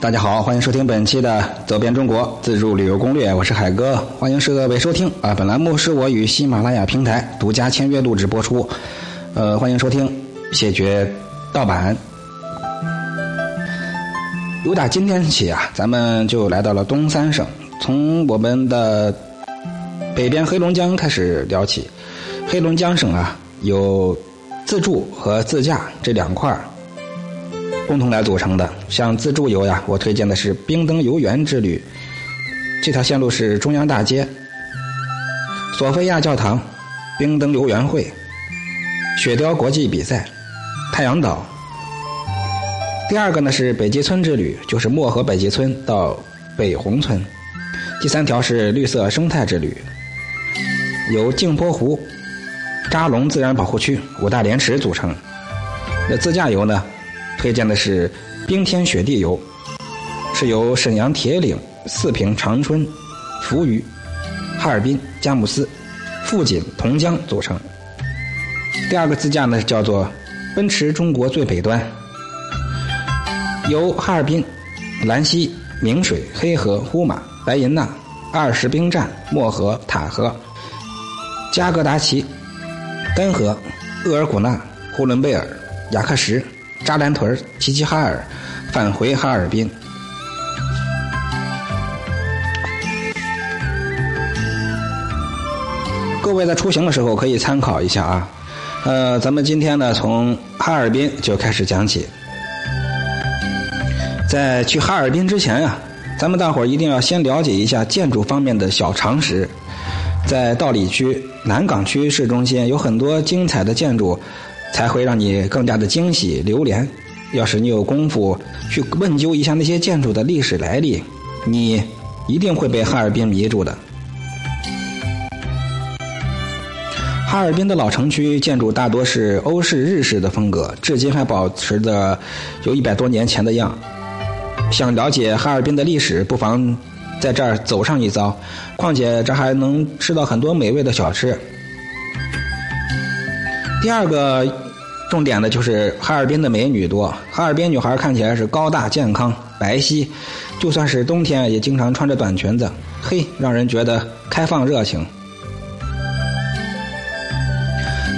大家好，欢迎收听本期的《走遍中国自助旅游攻略》，我是海哥，欢迎各位收听啊！本栏目是我与喜马拉雅平台独家签约录制播出，呃，欢迎收听，谢绝盗版。由打今天起啊，咱们就来到了东三省，从我们的北边黑龙江开始聊起。黑龙江省啊，有自助和自驾这两块儿。共同来组成的，像自助游呀，我推荐的是冰灯游园之旅。这条线路是中央大街、索菲亚教堂、冰灯游园会、雪雕国际比赛、太阳岛。第二个呢是北极村之旅，就是漠河北极村到北红村。第三条是绿色生态之旅，由镜泊湖、扎龙自然保护区、五大连池组成。那自驾游呢？推荐的是冰天雪地游，是由沈阳铁岭、四平、长春、扶余、哈尔滨、佳木斯、富锦、同江组成。第二个自驾呢叫做奔驰中国最北端，由哈尔滨、兰溪、明水、黑河、呼玛、白银纳、二十兵站、漠河、塔河、加格达奇、丹河、额尔古纳、呼伦贝尔、雅克什。扎兰屯、齐齐哈尔，返回哈尔滨。各位在出行的时候可以参考一下啊。呃，咱们今天呢从哈尔滨就开始讲起。在去哈尔滨之前呀，咱们大伙儿一定要先了解一下建筑方面的小常识。在道里区、南岗区市中心有很多精彩的建筑。才会让你更加的惊喜流连。要是你有功夫去问究一下那些建筑的历史来历，你一定会被哈尔滨迷住的。哈尔滨的老城区建筑大多是欧式日式的风格，至今还保持着有一百多年前的样。想了解哈尔滨的历史，不妨在这儿走上一遭。况且这还能吃到很多美味的小吃。第二个重点的就是哈尔滨的美女多，哈尔滨女孩看起来是高大健康、白皙，就算是冬天也经常穿着短裙子，嘿，让人觉得开放热情。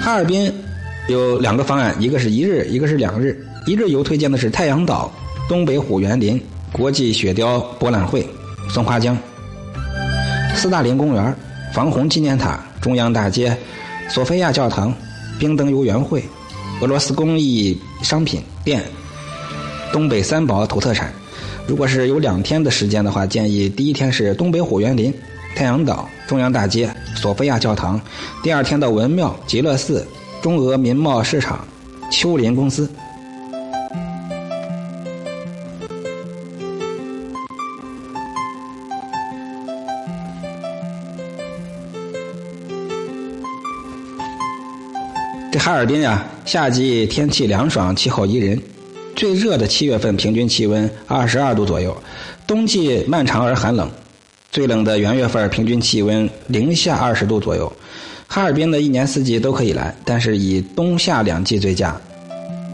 哈尔滨有两个方案，一个是一日，一个是两日。一日游推荐的是太阳岛、东北虎园林、国际雪雕博览会、松花江、斯大林公园、防洪纪念塔、中央大街、索菲亚教堂。冰灯游园会、俄罗斯工艺商品店、东北三宝土特产。如果是有两天的时间的话，建议第一天是东北虎园林、太阳岛、中央大街、索菲亚教堂；第二天到文庙、极乐寺、中俄民贸市场、秋林公司。哈尔滨呀，夏季天气凉爽，气候宜人。最热的七月份平均气温二十二度左右，冬季漫长而寒冷。最冷的元月份平均气温零下二十度左右。哈尔滨的一年四季都可以来，但是以冬夏两季最佳。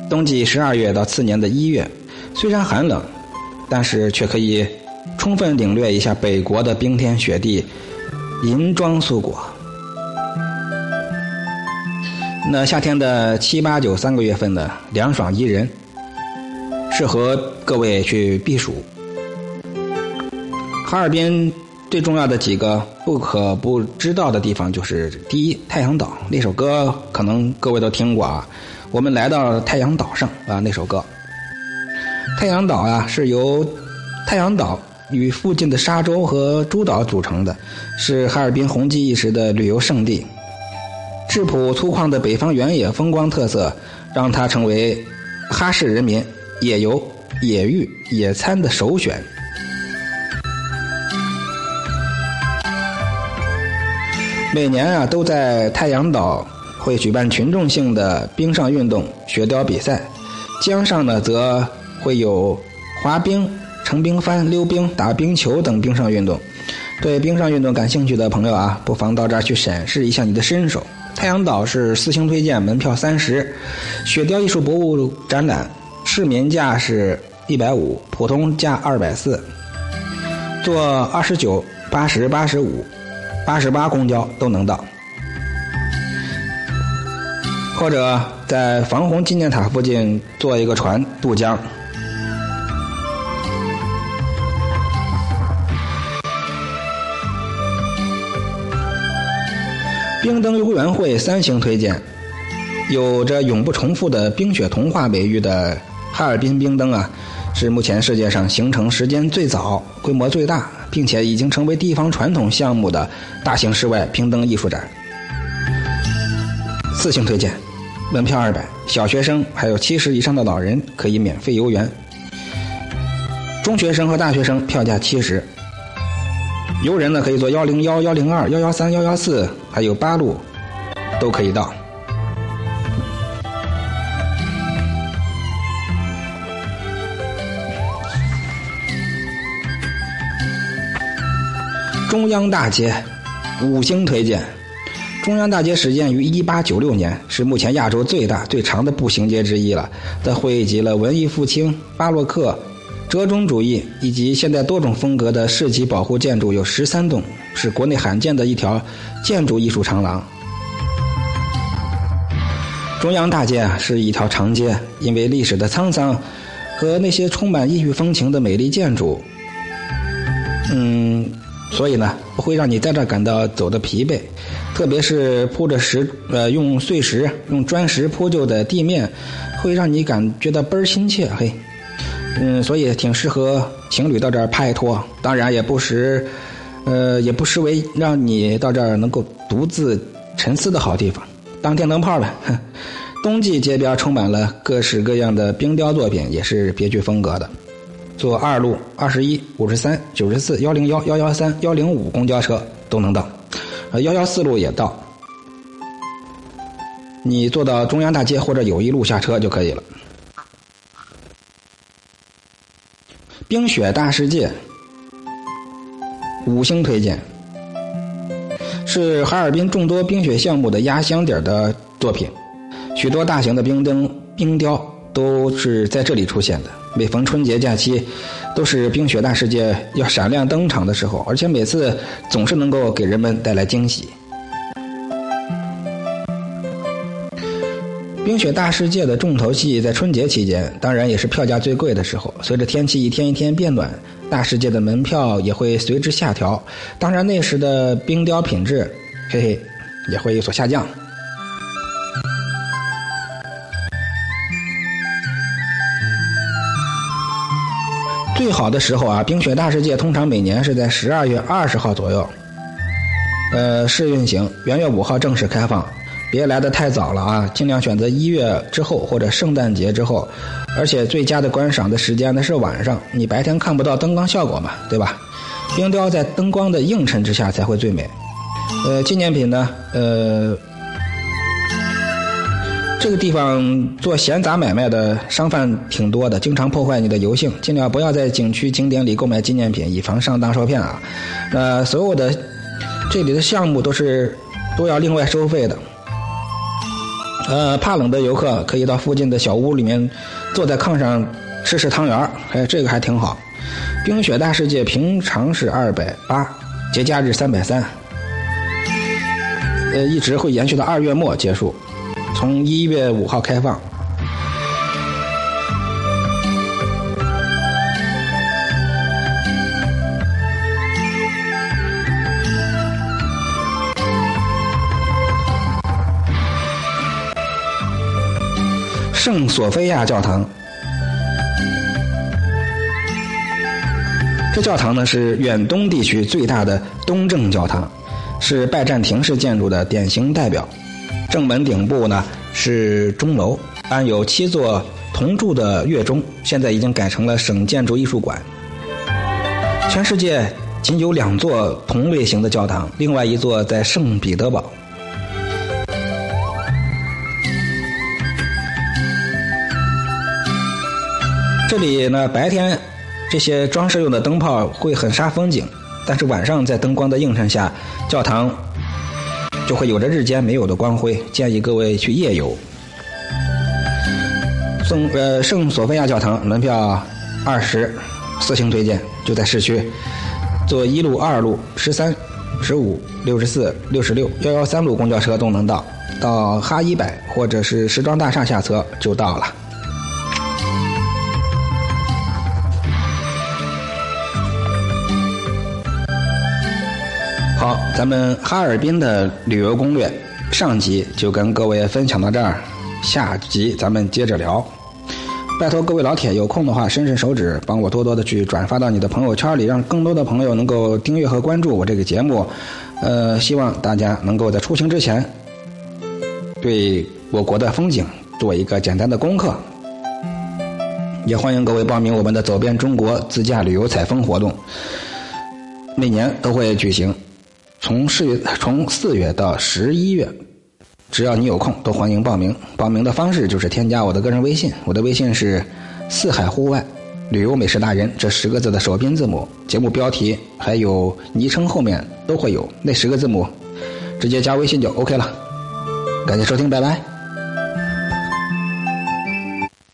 冬季十二月到次年的一月，虽然寒冷，但是却可以充分领略一下北国的冰天雪地、银装素裹。那夏天的七八九三个月份呢，凉爽宜人，适合各位去避暑。哈尔滨最重要的几个不可不知道的地方就是：第一，太阳岛那首歌可能各位都听过啊。我们来到太阳岛上啊，那首歌。太阳岛啊，是由太阳岛与附近的沙洲和诸岛组成的，是哈尔滨红极一时的旅游胜地。质朴粗犷的北方原野风光特色，让它成为哈市人民野游、野浴、野餐的首选。每年啊，都在太阳岛会举办群众性的冰上运动、雪雕比赛；江上呢，则会有滑冰、乘冰帆、溜冰、打冰球等冰上运动。对冰上运动感兴趣的朋友啊，不妨到这儿去审视一下你的身手。太阳岛是四星推荐，门票三十。雪雕艺术博物展览，市民价是一百五，普通价二百四。坐二十九、八十八、十五、八十八公交都能到。或者在防洪纪念塔附近坐一个船渡江。冰灯游园会三星推荐，有着永不重复的冰雪童话美誉的哈尔滨冰灯啊，是目前世界上形成时间最早、规模最大，并且已经成为地方传统项目的大型室外冰灯艺术展。四星推荐，门票二百，小学生还有七十以上的老人可以免费游园，中学生和大学生票价七十。游人呢可以坐幺零幺、幺零二、幺幺三、幺幺四，还有八路，都可以到。中央大街，五星推荐。中央大街始建于一八九六年，是目前亚洲最大、最长的步行街之一了。它汇集了文艺复兴、巴洛克。折中主义以及现代多种风格的市级保护建筑有十三栋，是国内罕见的一条建筑艺术长廊。中央大街啊是一条长街，因为历史的沧桑和那些充满异域风情的美丽建筑，嗯，所以呢不会让你在这感到走的疲惫，特别是铺着石呃用碎石用砖石铺就的地面，会让你感觉到倍儿亲切，嘿。嗯，所以挺适合情侣到这儿拍拖，当然也不失，呃，也不失为让你到这儿能够独自沉思的好地方，当电灯泡了。冬季街边充满了各式各样的冰雕作品，也是别具风格的。坐二路、二十一、五十三、九十四、幺零幺、幺幺三、幺零五公交车都能到，呃，幺幺四路也到。你坐到中央大街或者友谊路下车就可以了。冰雪大世界，五星推荐，是哈尔滨众多冰雪项目的压箱底的作品，许多大型的冰灯、冰雕都是在这里出现的。每逢春节假期，都是冰雪大世界要闪亮登场的时候，而且每次总是能够给人们带来惊喜。冰雪大世界的重头戏在春节期间，当然也是票价最贵的时候。随着天气一天一天变暖，大世界的门票也会随之下调。当然那时的冰雕品质，嘿嘿，也会有所下降。最好的时候啊，冰雪大世界通常每年是在十二月二十号左右，呃，试运行，元月五号正式开放。别来的太早了啊！尽量选择一月之后或者圣诞节之后，而且最佳的观赏的时间呢是晚上，你白天看不到灯光效果嘛，对吧？冰雕在灯光的映衬之下才会最美。呃，纪念品呢，呃，这个地方做闲杂买卖的商贩挺多的，经常破坏你的游兴，尽量不要在景区景点里购买纪念品，以防上当受骗啊。那所有的这里的项目都是都要另外收费的。呃，怕冷的游客可以到附近的小屋里面，坐在炕上吃吃汤圆儿，哎，这个还挺好。冰雪大世界平常是二百八，节假日三百三，呃，一直会延续到二月末结束，从一月五号开放。圣索菲亚教堂，这教堂呢是远东地区最大的东正教堂，是拜占庭式建筑的典型代表。正门顶部呢是钟楼，安有七座铜铸的月钟，现在已经改成了省建筑艺术馆。全世界仅有两座同类型的教堂，另外一座在圣彼得堡。这里呢，白天这些装饰用的灯泡会很煞风景，但是晚上在灯光的映衬下，教堂就会有着日间没有的光辉。建议各位去夜游。圣呃圣索菲亚教堂门票二十，四星推荐，就在市区，坐一路、二路、十三、十五、六十四、六十六、幺幺三路公交车都能到。到哈一百或者是时装大厦下车就到了。好，咱们哈尔滨的旅游攻略上集就跟各位分享到这儿，下集咱们接着聊。拜托各位老铁，有空的话伸伸手指，帮我多多的去转发到你的朋友圈里，让更多的朋友能够订阅和关注我这个节目。呃，希望大家能够在出行之前，对我国的风景做一个简单的功课。也欢迎各位报名我们的“走遍中国自驾旅游采风”活动，每年都会举行，从四月从四月到十一月。只要你有空，都欢迎报名。报名的方式就是添加我的个人微信，我的微信是“四海户外旅游美食达人”这十个字的首拼字母，节目标题还有昵称后面都会有那十个字母，直接加微信就 OK 了。感谢收听，拜拜。